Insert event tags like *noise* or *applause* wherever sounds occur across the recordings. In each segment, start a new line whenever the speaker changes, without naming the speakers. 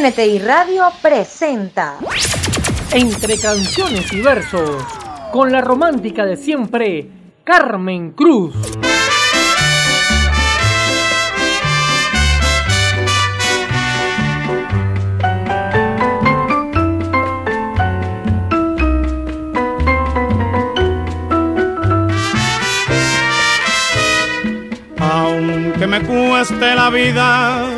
NTI Radio presenta
Entre canciones y versos, con la romántica de siempre, Carmen Cruz.
Aunque me cueste la vida,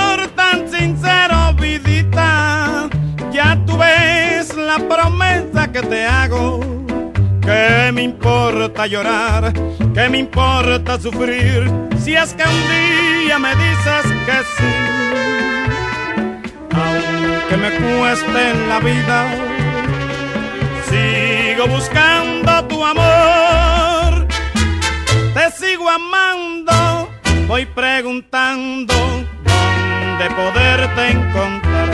tan sincero, vidita. Ya tú ves la promesa que te hago. Que me importa llorar, que me importa sufrir, si es que un día me dices que sí. Aunque me cueste en la vida, sigo buscando tu amor. Te sigo amando, voy preguntando dónde poderte encontrar.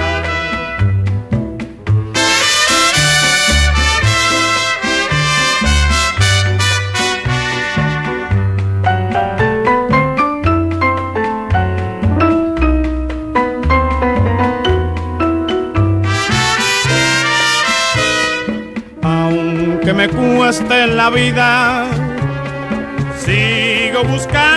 Aunque me cueste la vida, sigo buscando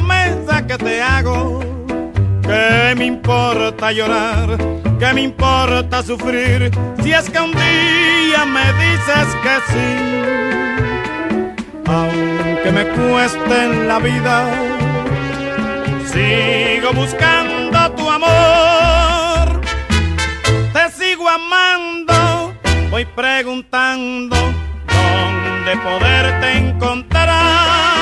Promesa que te hago. Que me importa llorar, que me importa sufrir, si es que un día me dices que sí. Aunque me cueste en la vida, sigo buscando tu amor. Te sigo amando, voy preguntando dónde poderte encontrar.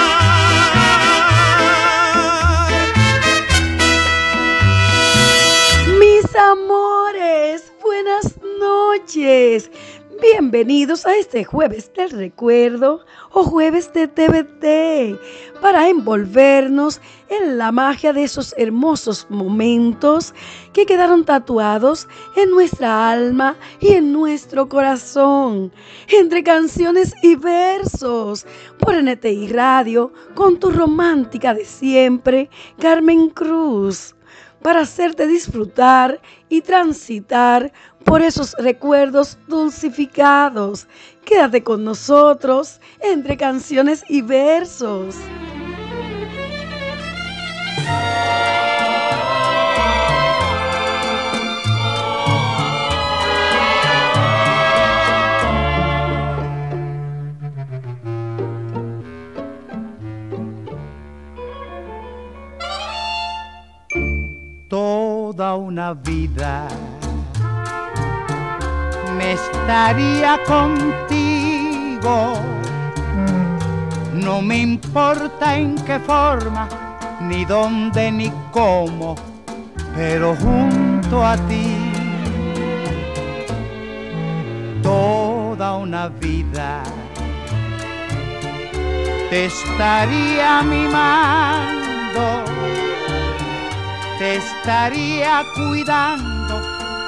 Bienvenidos a este jueves del recuerdo o jueves de TVT para envolvernos en la magia de esos hermosos momentos que quedaron tatuados en nuestra alma y en nuestro corazón, entre canciones y versos, por NTI Radio, con tu romántica de siempre, Carmen Cruz para hacerte disfrutar y transitar por esos recuerdos dulcificados. Quédate con nosotros entre canciones y versos.
toda una vida me estaría contigo. No me importa en qué forma, ni dónde, ni cómo, pero junto a ti. Toda una vida te estaría mimando te estaría cuidando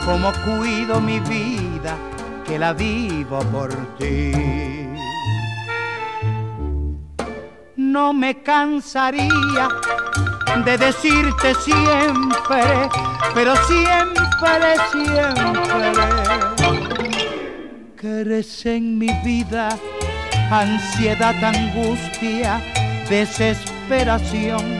como cuido mi vida, que la vivo por ti. No me cansaría de decirte siempre, pero siempre, siempre, que en mi vida ansiedad, angustia, desesperación.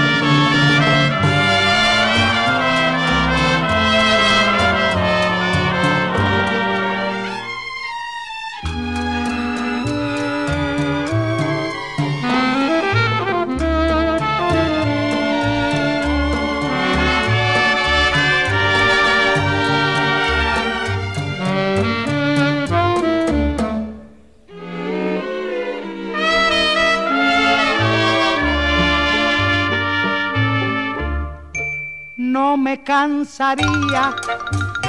Cansaría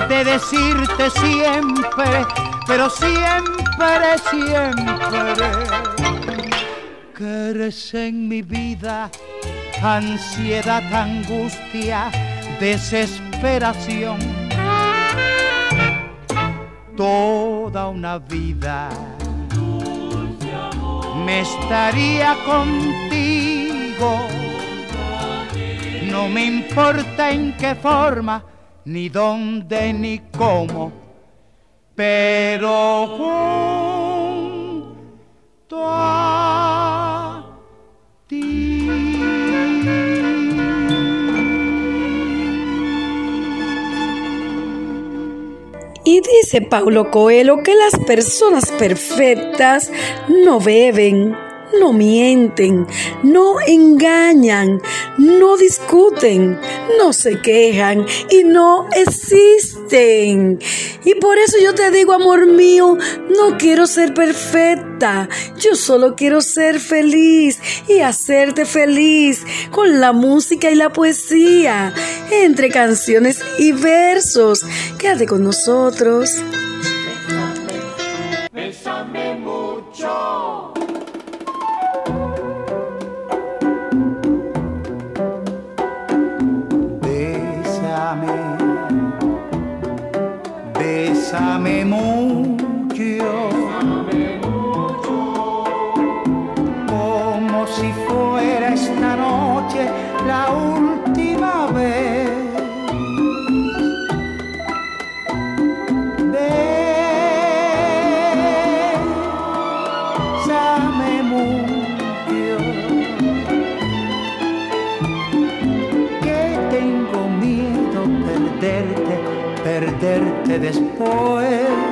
de decirte siempre, pero siempre, siempre, que eres en mi vida ansiedad, angustia, desesperación. Toda una vida me estaría contigo no me importa en qué forma, ni dónde, ni cómo, pero junto a ti.
Y dice Paulo Coelho que las personas perfectas no beben no mienten, no engañan, no discuten, no se quejan y no existen. Y por eso yo te digo, amor mío, no quiero ser perfecta, yo solo quiero ser feliz y hacerte feliz con la música y la poesía, entre canciones y versos. Quédate con nosotros.
Bésame mucho, sa mémoire. Después.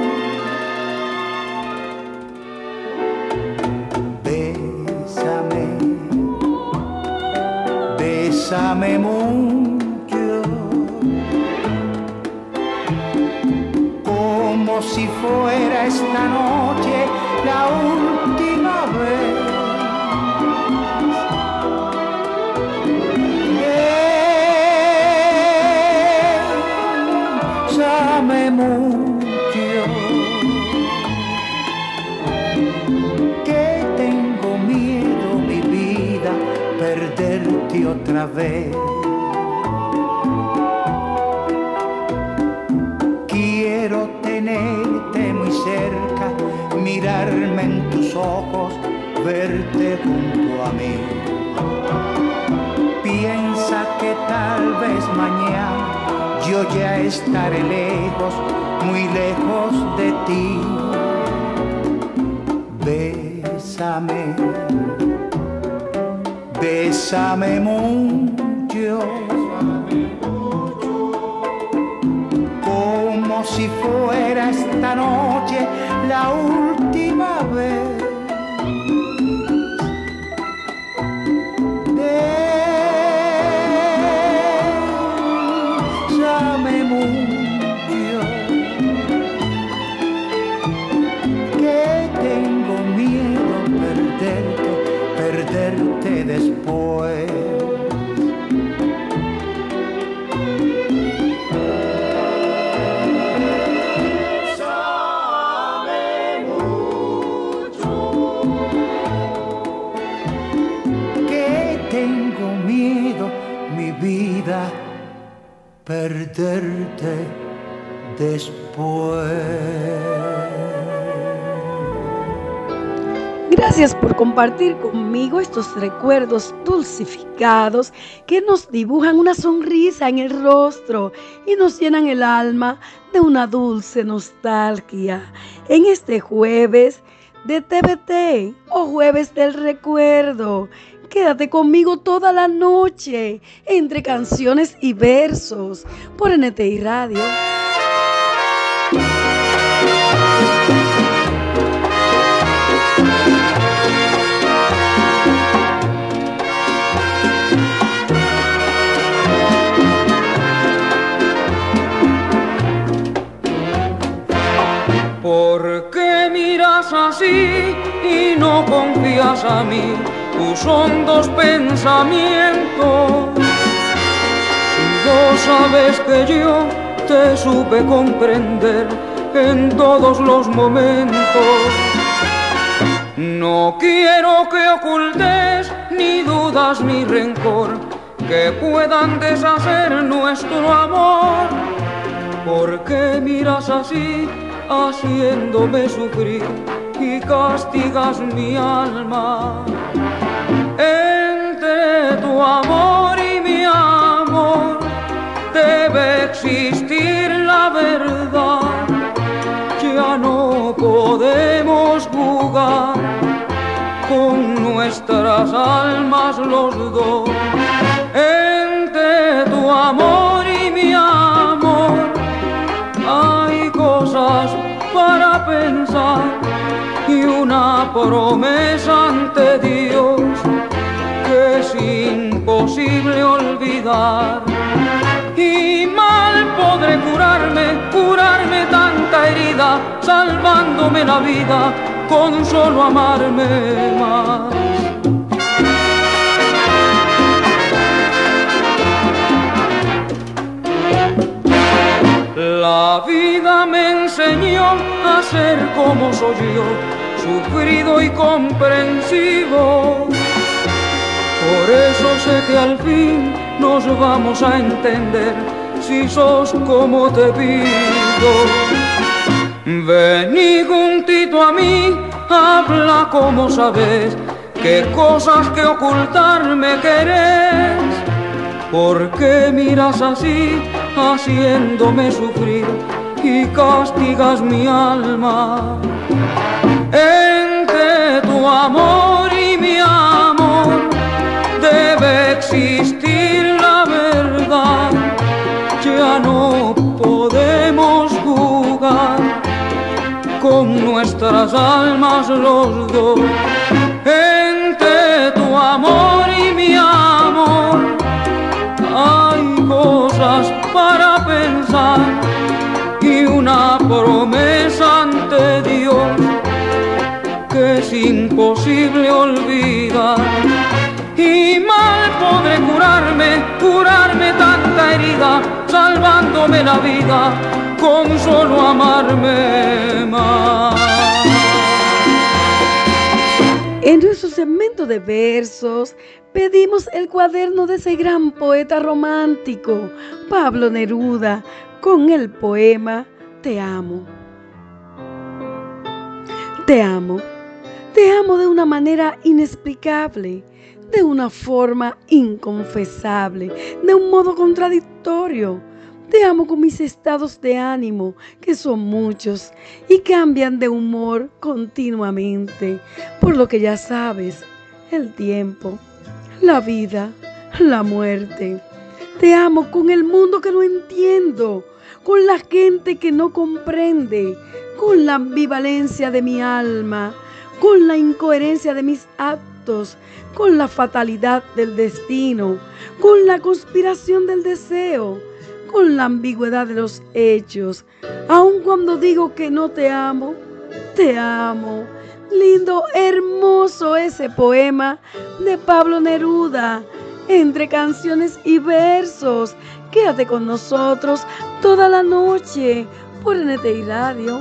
Compartir conmigo estos recuerdos dulcificados que nos dibujan una sonrisa en el rostro y nos llenan el alma de una dulce nostalgia. En este jueves de TVT o jueves del recuerdo, quédate conmigo toda la noche entre canciones y versos por NTI Radio.
¿Por qué miras así y no confías a mí tus hondos pensamientos? Si vos sabes que yo te supe comprender en todos los momentos. No quiero que ocultes ni dudas ni rencor que puedan deshacer nuestro amor. ¿Por qué miras así? Haciéndome sufrir y castigas mi alma. Entre tu amor y mi amor debe existir la verdad. Ya no podemos jugar con nuestras almas los dos. Entre tu amor para pensar y una promesa ante Dios que es imposible olvidar. Y mal podré curarme, curarme tanta herida, salvándome la vida con solo amarme más. La vida me enseñó a ser como soy yo, sufrido y comprensivo. Por eso sé que al fin nos vamos a entender si sos como te pido. Vení juntito a mí, habla como sabes, qué cosas que ocultarme querés. ¿Por qué miras así? Haciéndome sufrir y castigas mi alma. Entre tu amor y mi amor debe existir la verdad. Ya no podemos jugar con nuestras almas los dos. Entre tu amor y mi amor cosas para pensar y una promesa ante Dios que es imposible olvidar. Y mal podré curarme, curarme tanta herida, salvándome la vida con solo amarme más.
En nuestro segmento de versos pedimos el cuaderno de ese gran poeta romántico, Pablo Neruda, con el poema Te amo. Te amo. Te amo de una manera inexplicable, de una forma inconfesable, de un modo contradictorio. Te amo con mis estados de ánimo, que son muchos y cambian de humor continuamente, por lo que ya sabes, el tiempo la vida, la muerte. Te amo con el mundo que no entiendo, con la gente que no comprende, con la ambivalencia de mi alma, con la incoherencia de mis actos, con la fatalidad del destino, con la conspiración del deseo, con la ambigüedad de los hechos. Aun cuando digo que no te amo, te amo Lindo, hermoso ese poema de Pablo Neruda, entre canciones y versos. Quédate con nosotros toda la noche por NTI Radio.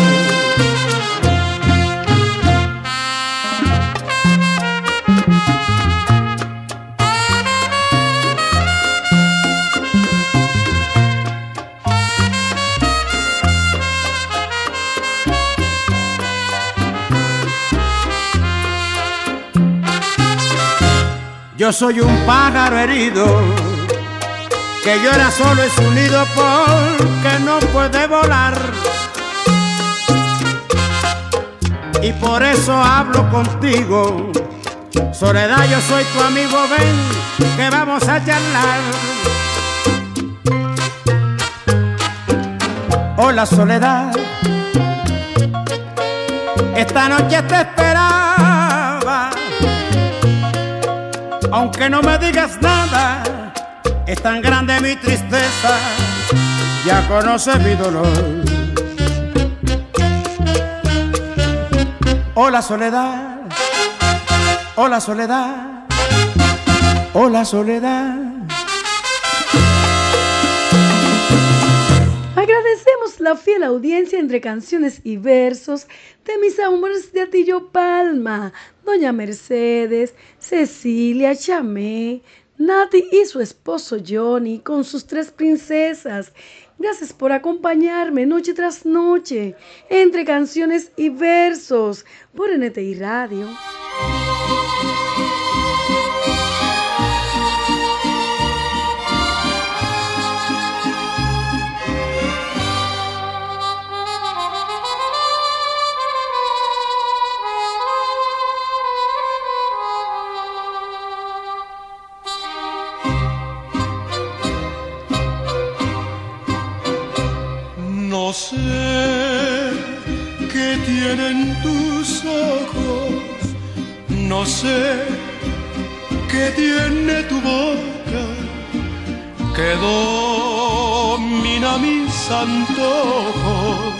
Yo soy un pájaro herido que llora solo en su nido porque no puede volar. Y por eso hablo contigo. Soledad, yo soy tu amigo, ven que vamos a charlar. Hola Soledad, esta noche te esperaba aunque no me digas nada, es tan grande mi tristeza, ya conoces mi dolor. Hola soledad, hola soledad, hola soledad.
Agradecemos la fiel audiencia entre canciones y versos de mis amores de Atillo Palma, Doña Mercedes, Cecilia Chamé, Nati y su esposo Johnny con sus tres princesas. Gracias por acompañarme noche tras noche entre canciones y versos por NTI Radio.
No sé qué tienen tus ojos, no sé qué tiene tu boca, que domina mis antojos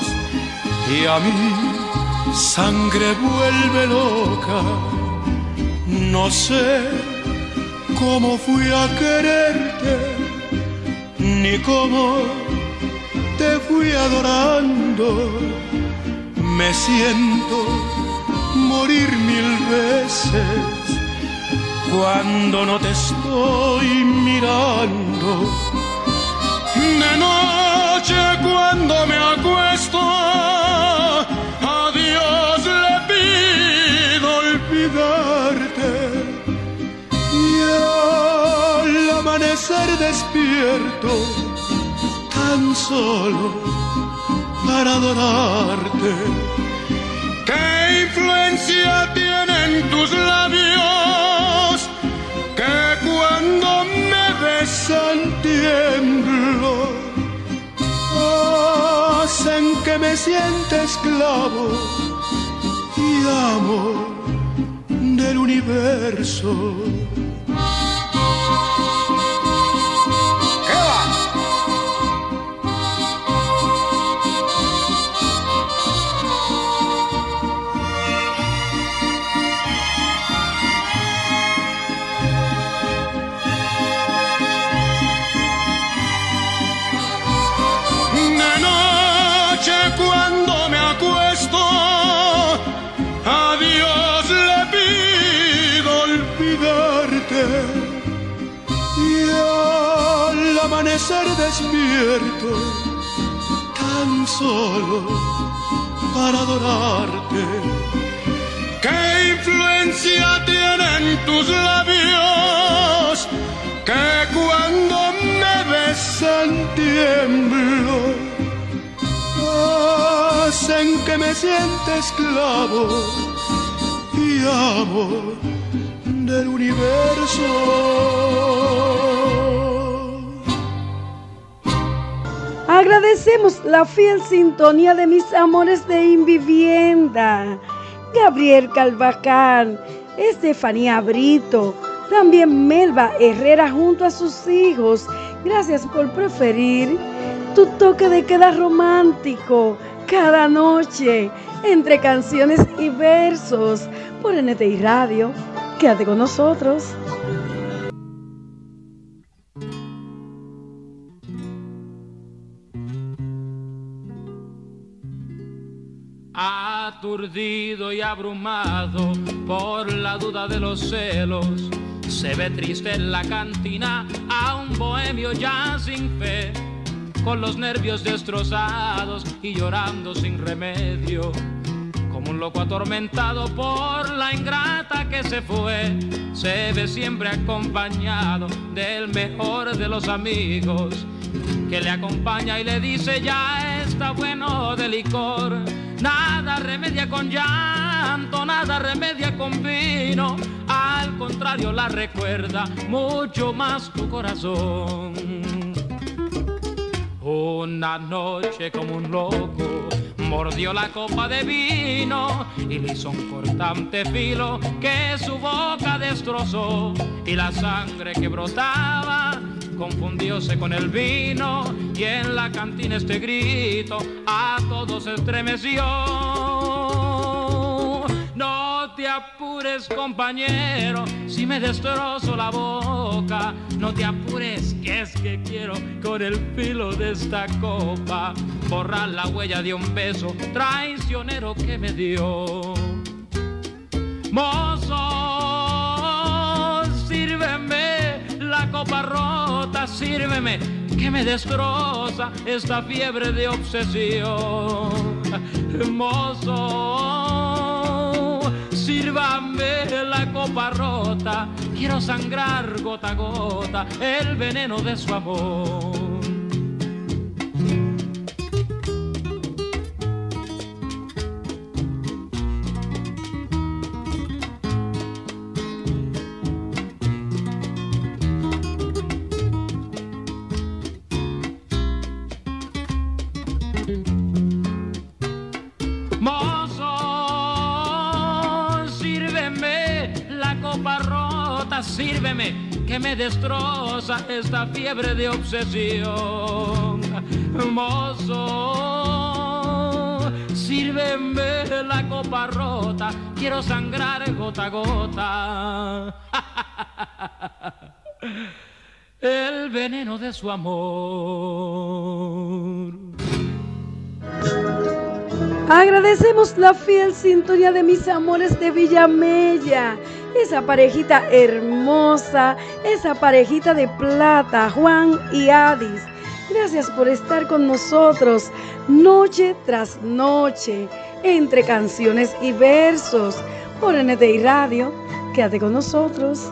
y a mi sangre vuelve loca. No sé cómo fui a quererte, ni cómo te fui adorando, me siento morir mil veces cuando no te estoy mirando. De noche cuando me acuesto, solo para adorarte. ¿Qué influencia tienen tus labios que cuando me besan tiemblo? Hacen que me sienta esclavo y amo del universo.
Tan solo para adorarte. ¿Qué influencia tienen tus labios que cuando me besan tiemblo? Hacen que me sienta esclavo y amo del universo.
Agradecemos la fiel sintonía de mis amores de Invivienda, Gabriel Calvacán, Estefanía Brito, también Melba Herrera junto a sus hijos. Gracias por preferir tu toque de queda romántico cada noche entre canciones y versos por NTI Radio. Quédate con nosotros.
Aturdido y abrumado por la duda de los celos. Se ve triste en la cantina a un bohemio ya sin fe, con los nervios destrozados y llorando sin remedio. Como un loco atormentado por la ingrata que se fue, se ve siempre acompañado del mejor de los amigos, que le acompaña y le dice ya está bueno de licor Nada remedia con llanto, nada remedia con vino. Al contrario, la recuerda mucho más tu corazón. Una noche como un loco mordió la copa de vino y le hizo un cortante filo que su boca destrozó y la sangre que brotaba confundióse con el vino y en la cantina este grito a todos estremeció. No te apures compañero, si me destrozo la boca, no te apures que es que quiero con el filo de esta copa borrar la huella de un beso traicionero que me dio. Mozo, sírveme la copa sírveme que me destroza esta fiebre de obsesión. Mozo, sírvame la copa rota, quiero sangrar gota a gota el veneno de su amor. Sírveme que me destroza esta fiebre de obsesión. Mozo, sírveme la copa rota, quiero sangrar gota a gota. *laughs* El veneno de su amor.
Agradecemos la fiel sintonía de mis amores de Villamella esa parejita hermosa, esa parejita de plata, Juan y Adis. Gracias por estar con nosotros noche tras noche, entre canciones y versos, por NTI Radio. Quédate con nosotros.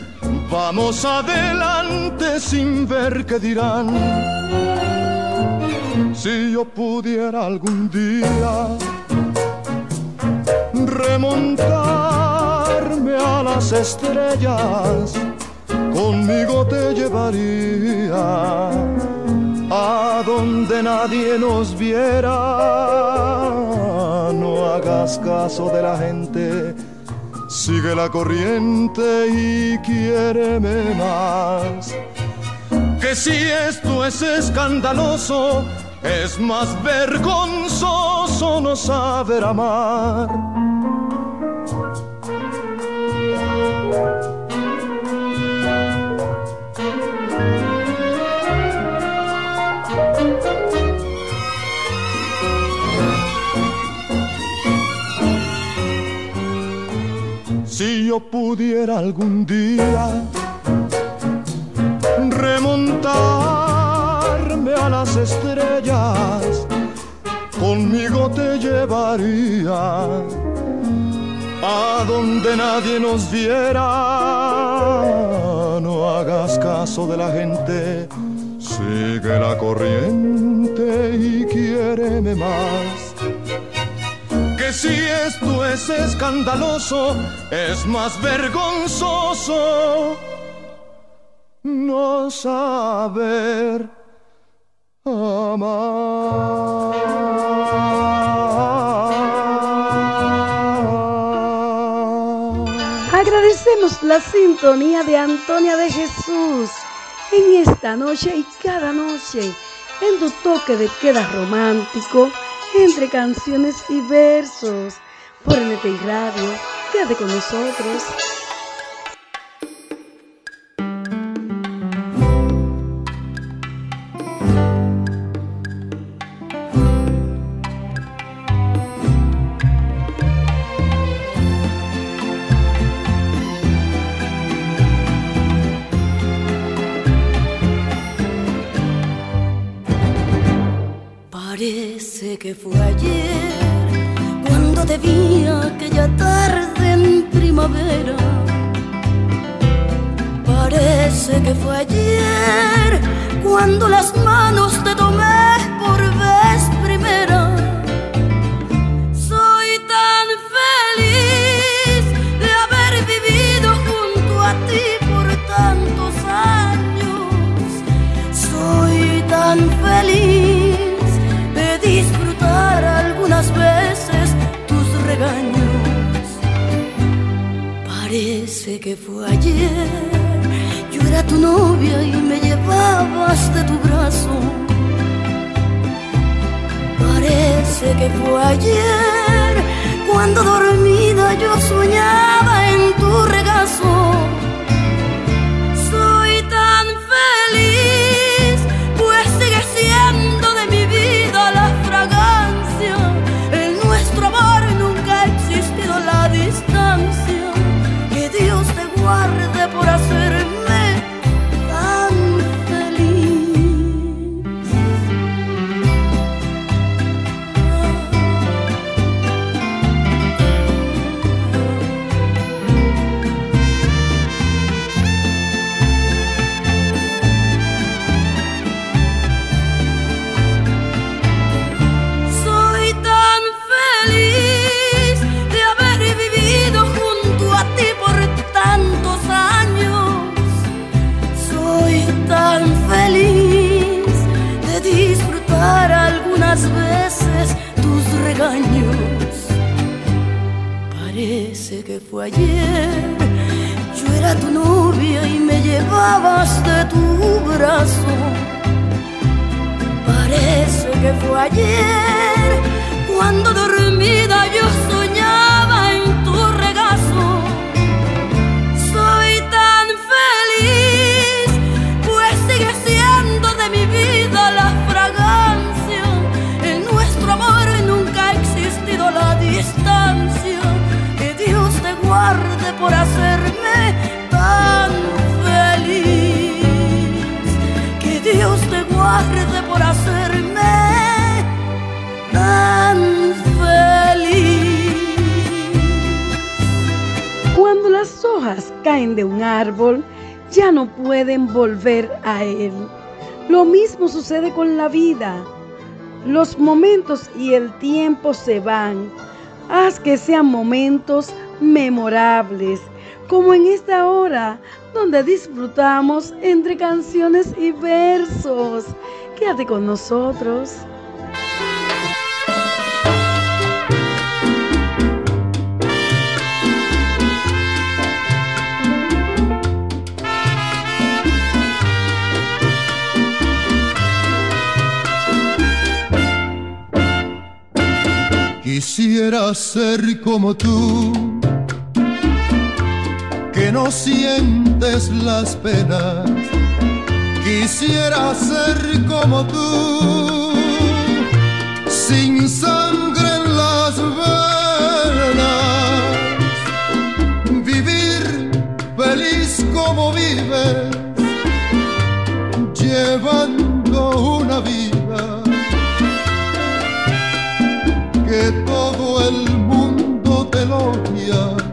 Vamos adelante sin ver qué dirán. Si yo pudiera algún día remontarme a las estrellas conmigo te llevaría a donde nadie nos viera. No hagas caso de la gente, sigue la corriente y quiéreme más. Que si esto es escandaloso, es más vergonzoso no saber amar. Yo pudiera algún día remontarme a las estrellas, conmigo te llevaría a donde nadie nos viera. No hagas caso de la gente, sigue la corriente y quiéreme más si esto es escandaloso, es más vergonzoso no saber amar.
Agradecemos la sintonía de Antonia de Jesús en esta noche y cada noche en tu toque de queda romántico entre canciones y versos por NTI Radio. Quédate con nosotros.
Que fue ayer, yo era tu novia y me llevabas de tu brazo. Parece que fue ayer, cuando dormida yo soñaba en tu regazo. Que fue ayer, yo era tu novia y me llevabas de tu brazo. Parece que fue ayer cuando dormida yo soñaba en tu regazo. Soy tan feliz, pues sigue siendo de mi vida la fragancia. En nuestro amor nunca ha existido la distancia. Guarde por hacerme tan feliz. Que Dios te guarde por hacerme tan feliz.
Cuando las hojas caen de un árbol, ya no pueden volver a él. Lo mismo sucede con la vida. Los momentos y el tiempo se van. Haz que sean momentos memorables, como en esta hora donde disfrutamos entre canciones y versos. Quédate con nosotros.
Quisiera ser como tú, no sientes las penas. Quisiera ser como tú, sin sangre en las venas. Vivir feliz como vives, llevando una vida que todo el mundo te elogia,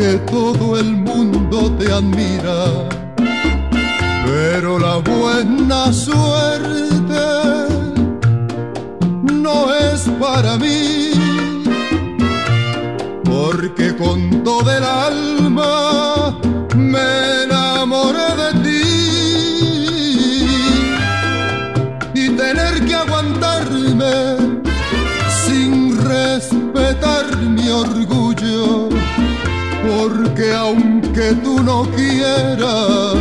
que todo el mundo te admira, pero la buena suerte no es para mí, porque con todo el alma me enamoré de ti. Y tener que aguantarme respetar mi orgullo, aunque tú no quieras,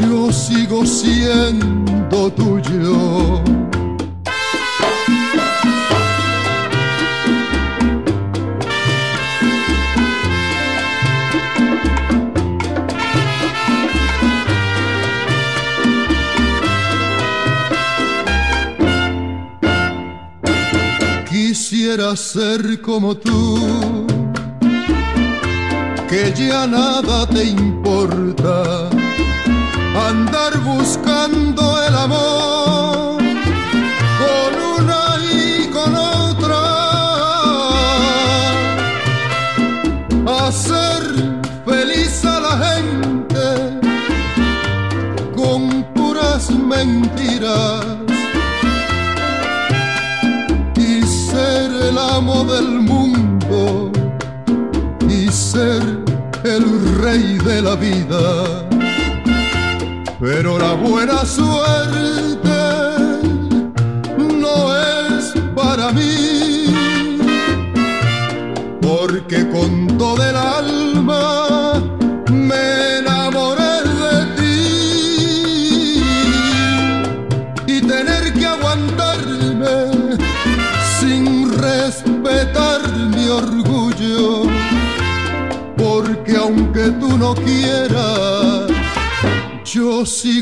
yo sigo siendo tuyo. quisiera ser como tú, que ya nada te importa, andar buscando el amor con una y con otra, hacer feliz a la gente con puras mentiras. Del mundo rey de la vida. Pero la buena suerte no es para mí,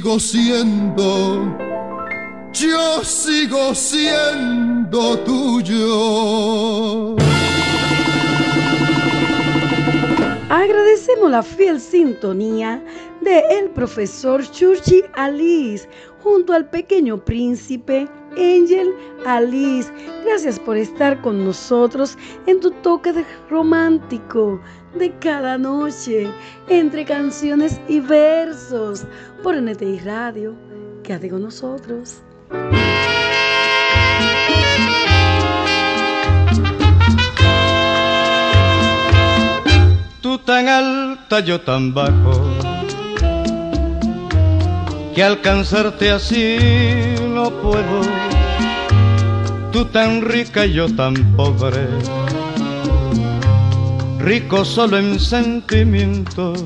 sigo siendo, yo sigo siendo tuyo.
Agradecemos la fiel sintonía de el profesor Churchi Alice junto al pequeño príncipe Angel Alice. Gracias por estar con nosotros en tu toque romántico de cada noche, entre canciones y versos, por NTI Radio. Quédate con nosotros.
Tú tan alta, yo tan bajo, que alcanzarte así no puedo tú tan rica yo tan pobre, rico solo en sentimientos.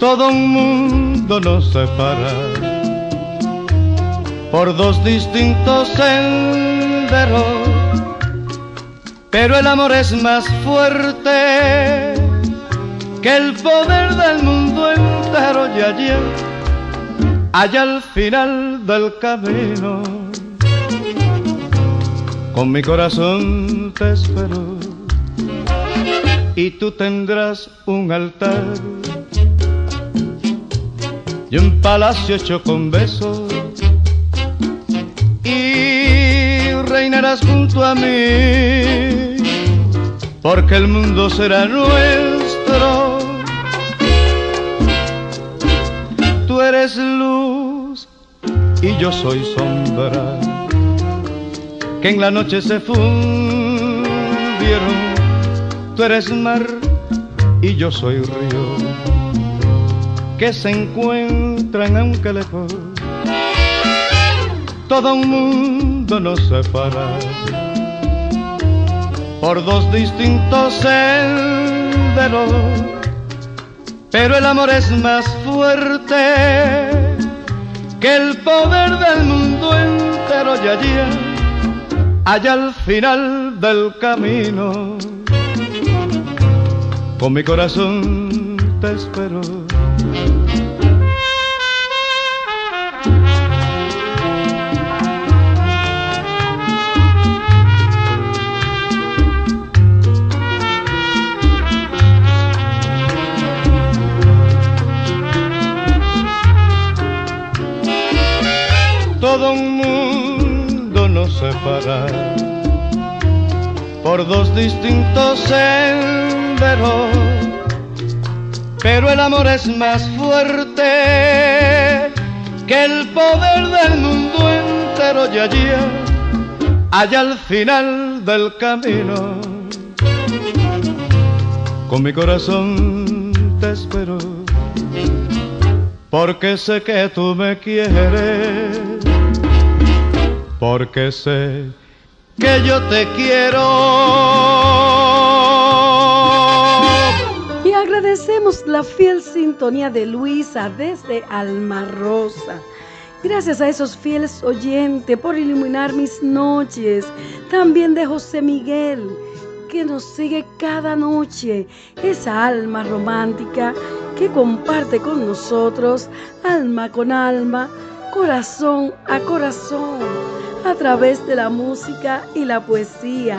Todo un mundo nos separa por dos distintos senderos, pero el amor es más fuerte que el poder del mundo entero y allí, allá al final del camino. Con mi corazón te espero y tú tendrás un altar y un palacio hecho con besos y reinarás junto a mí porque el mundo será nuestro. Tú eres luz y yo soy sombra que en la noche se fundieron. Tú eres mar y yo soy río que se encuentran aunque lejos. Todo un mundo nos separa por dos distintos senderos, pero el amor es más fuerte que el poder del mundo entero y allí, allá al final del camino, con mi corazón te espero. todo un mundo nos separa por dos distintos pero el amor es más fuerte que el poder del mundo entero y allí, allá al final del camino, con mi corazón te espero porque sé que tú me quieres, porque sé que yo te quiero.
Agradecemos la fiel sintonía de Luisa desde Alma Rosa. Gracias a esos fieles oyentes por iluminar mis noches. También de José Miguel, que nos sigue cada noche. Esa alma romántica que comparte con nosotros, alma con alma, corazón a corazón, a través de la música y la poesía,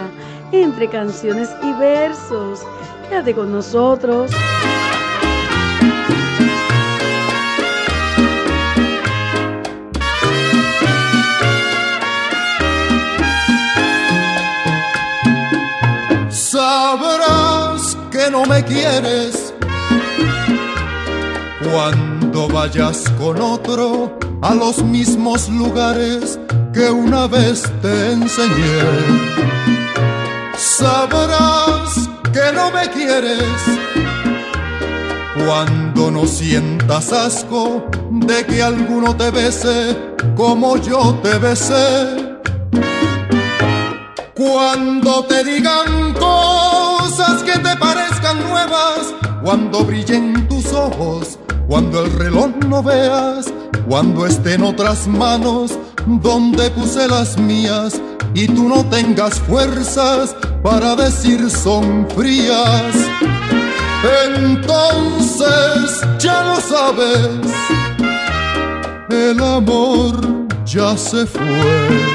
entre canciones y versos. Quédate con nosotros.
Sabrás que no me quieres cuando vayas con otro a los mismos lugares que una vez te enseñé, sabrás que no me quieres cuando no sientas asco de que alguno te bese como yo te besé. Cuando te digan cosas que te parezcan nuevas, cuando brillen tus ojos cuando el reloj no veas, cuando esté en otras manos donde puse las mías y tú no tengas fuerzas para decir son frías. Entonces ya lo sabes, el amor ya se fue.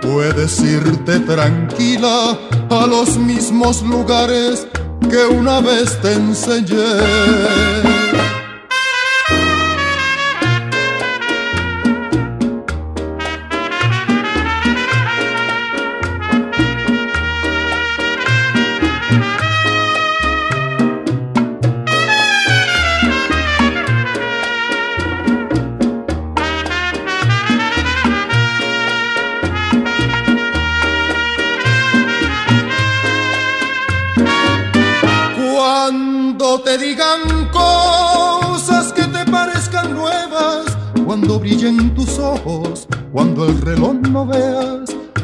Puedes irte tranquila a los mismos lugares que una vez te enseñé.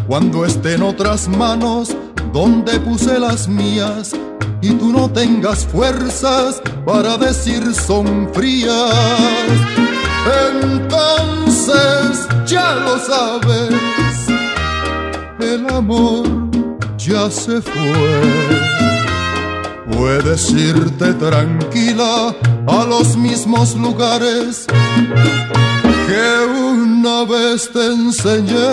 Cuando esté en otras manos donde puse las mías y tú no tengas fuerzas para decir son frías. Entonces ya lo sabes, el amor ya se fue. Puedes irte tranquila a los mismos lugares que una vez te enseñé.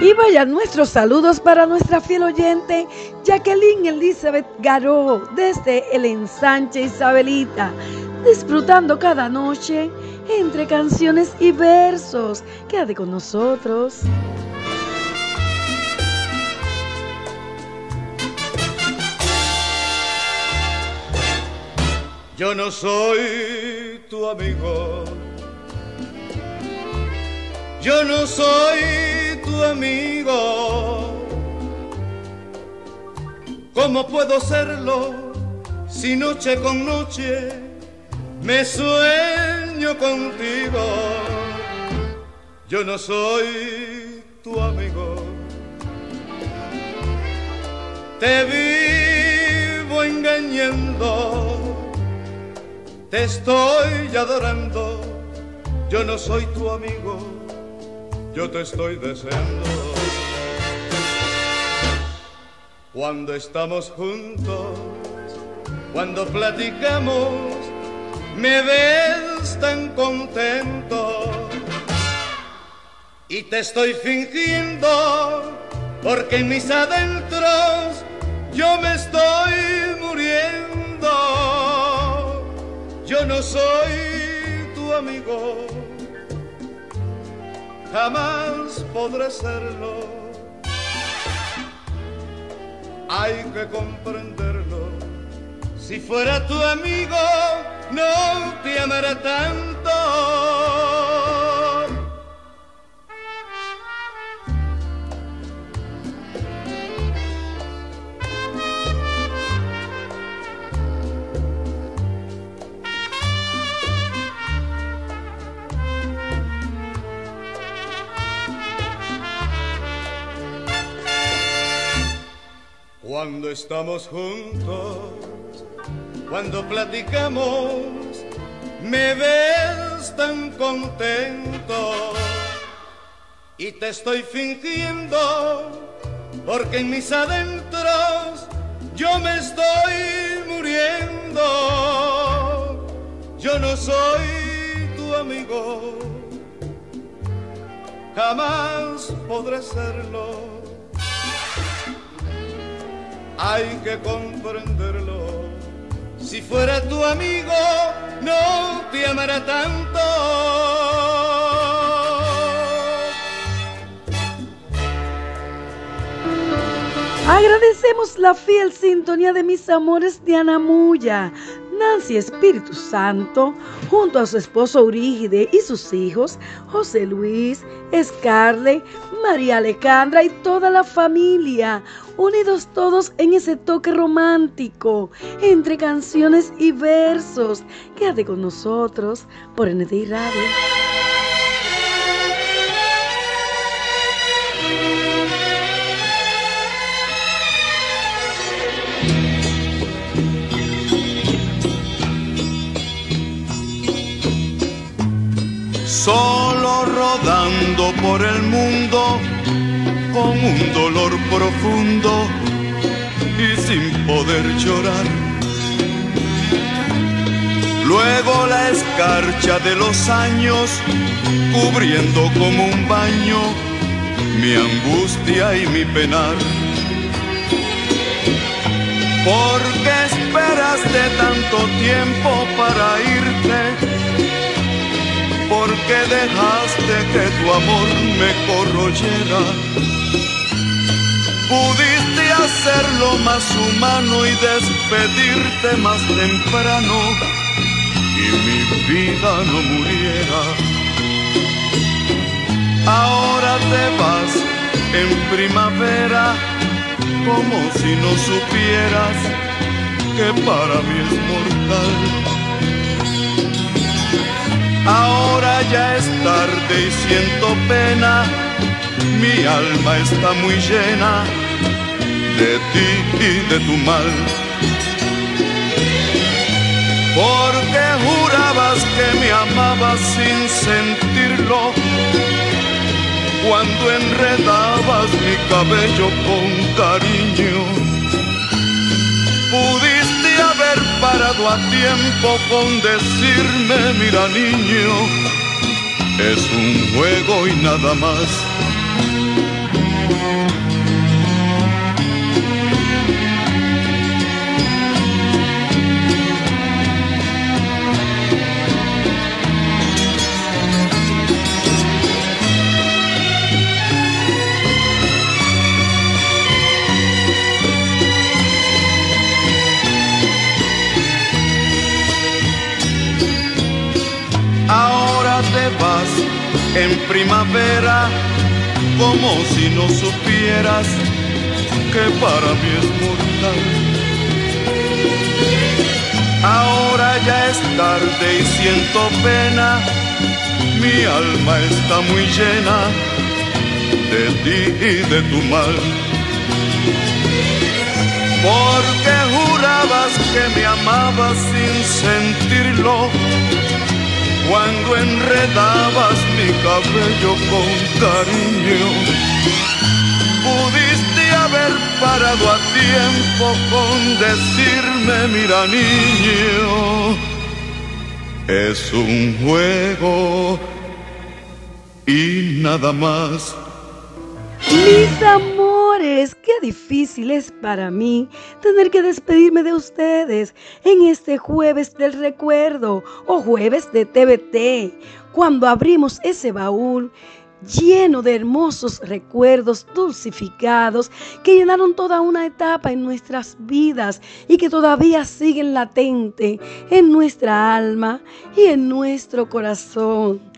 Y vayan nuestros saludos para nuestra fiel oyente Jacqueline Elizabeth Garó desde el ensanche Isabelita, disfrutando cada noche entre canciones y versos. Quédate con nosotros.
Yo no soy tu amigo. Yo no soy tu amigo. ¿Cómo puedo serlo si noche con noche me sueño contigo? Yo no soy tu amigo. Te vivo engañando, te estoy adorando. Yo no soy tu amigo, yo te estoy deseando. Cuando estamos juntos, cuando platicamos, me ves tan contento y te estoy fingiendo porque en mis adentros yo me estoy Yo no soy tu amigo, jamás podré serlo. Hay que comprenderlo. Si fuera tu amigo, no te amará tanto. Cuando estamos juntos, cuando platicamos, me ves tan contento y te estoy fingiendo porque en mis adentros yo me estoy muriendo. Yo no soy tu amigo, jamás podré serlo hay que comprenderlo. Si fuera tu amigo, no te amará tanto.
Agradecemos la fiel sintonía de mis amores de Anamuya, Nancy Espíritu Santo, junto a su esposo Eurígide y sus hijos, José Luis, Scarlett, María Alejandra y toda la familia, unidos todos en ese toque romántico, entre canciones y versos. Quédate con nosotros por NTI Radio.
Solo rodando por el mundo con un dolor profundo y sin poder llorar. Luego la escarcha de los años cubriendo como un baño mi angustia y mi penar. ¿Por qué esperaste tanto tiempo para irte? ¿Por qué dejaste que tu amor me corroyera? Pudiste hacerlo más humano y despedirte más temprano y mi vida no muriera. Ahora te vas en primavera como si no supieras que para mí es mortal Ahora ya es tarde y siento pena, mi alma está muy llena de ti y de tu mal. Porque jurabas que me amabas sin sentirlo, cuando enredabas mi cabello con cariño. Parado a tiempo con decirme, mira niño, es un juego y nada más. En primavera como si no supieras que para mí es mortal. Ahora ya es tarde y siento pena, mi alma está muy llena de ti y de tu mal. Porque jurabas que me amabas sin sentirlo cuando enredabas mi cabello con cariño. Pudiste haber parado a tiempo con decirme, mira niño, es un juego y nada más.
Mis amores, qué difícil es para mí tener que despedirme de ustedes en este jueves del recuerdo o jueves de TVT, cuando abrimos ese baúl lleno de hermosos recuerdos dulcificados que llenaron toda una etapa en nuestras vidas y que todavía siguen latente en nuestra alma y en nuestro corazón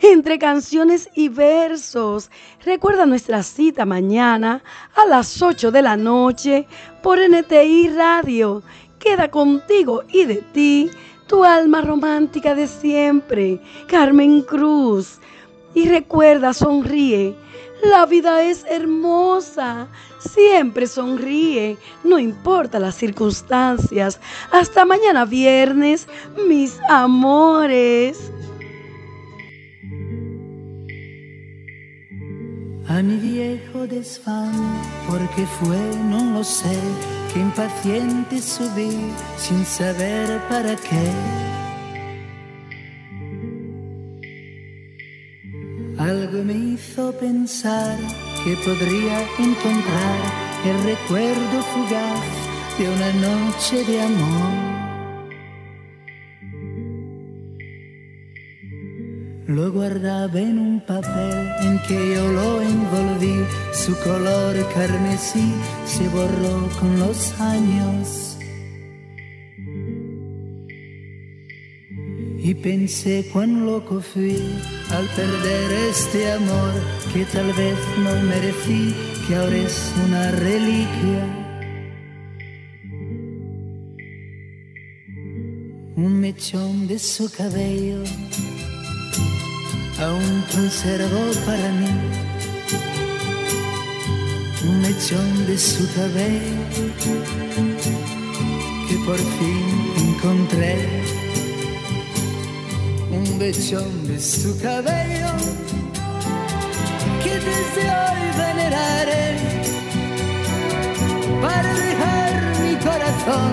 entre canciones y versos. Recuerda nuestra cita mañana a las 8 de la noche por NTI Radio. Queda contigo y de ti tu alma romántica de siempre, Carmen Cruz. Y recuerda, sonríe. La vida es hermosa. Siempre sonríe, no importa las circunstancias. Hasta mañana viernes, mis amores.
A mi viejo desfán, porque fue, no lo sé, que impaciente subí sin saber para qué. Algo me hizo pensar que podría encontrar el recuerdo fugaz de una noche de amor. Lo guardaba en un papel en que yo lo envolví, su color carmesí se borró con los años. Y pensé cuán loco fui al perder este amor que tal vez no merecí, que ahora es una reliquia. Un mechón de su cabello aún conservo para mí un mechón de su cabello que por fin encontré. Un mechón de su cabello que desde hoy veneraré para dejar mi corazón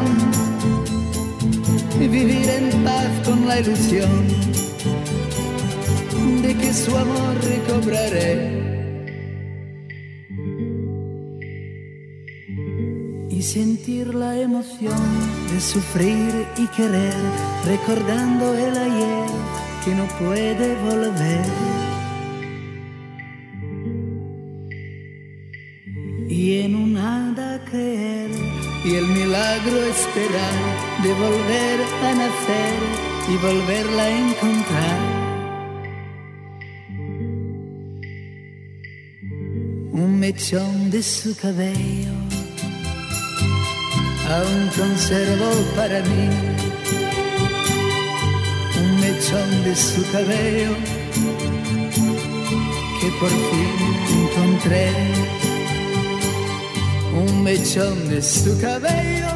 y vivir en paz con la ilusión de que su amor recobraré. Y sentir la emoción de sufrir y querer, recordando el ayer que no puede volver. Y en un nada creer, y el milagro esperar de volver a nacer y volverla a encontrar. Mechón de su cabello, aún conservo para mí. Un mechón de su cabello que por fin encontré, un mechón de su cabello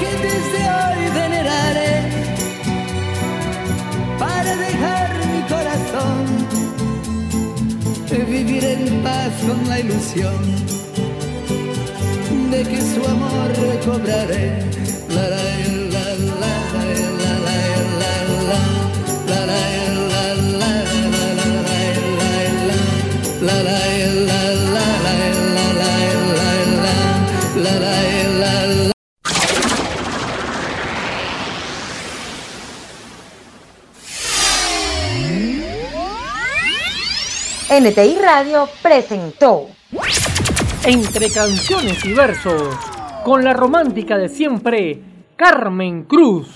que desde hoy veneraré para dejar mi corazón vivir en paz con la ilusión de que su amor recobraré.
NTI Radio presentó
Entre canciones y versos, con la romántica de siempre, Carmen Cruz.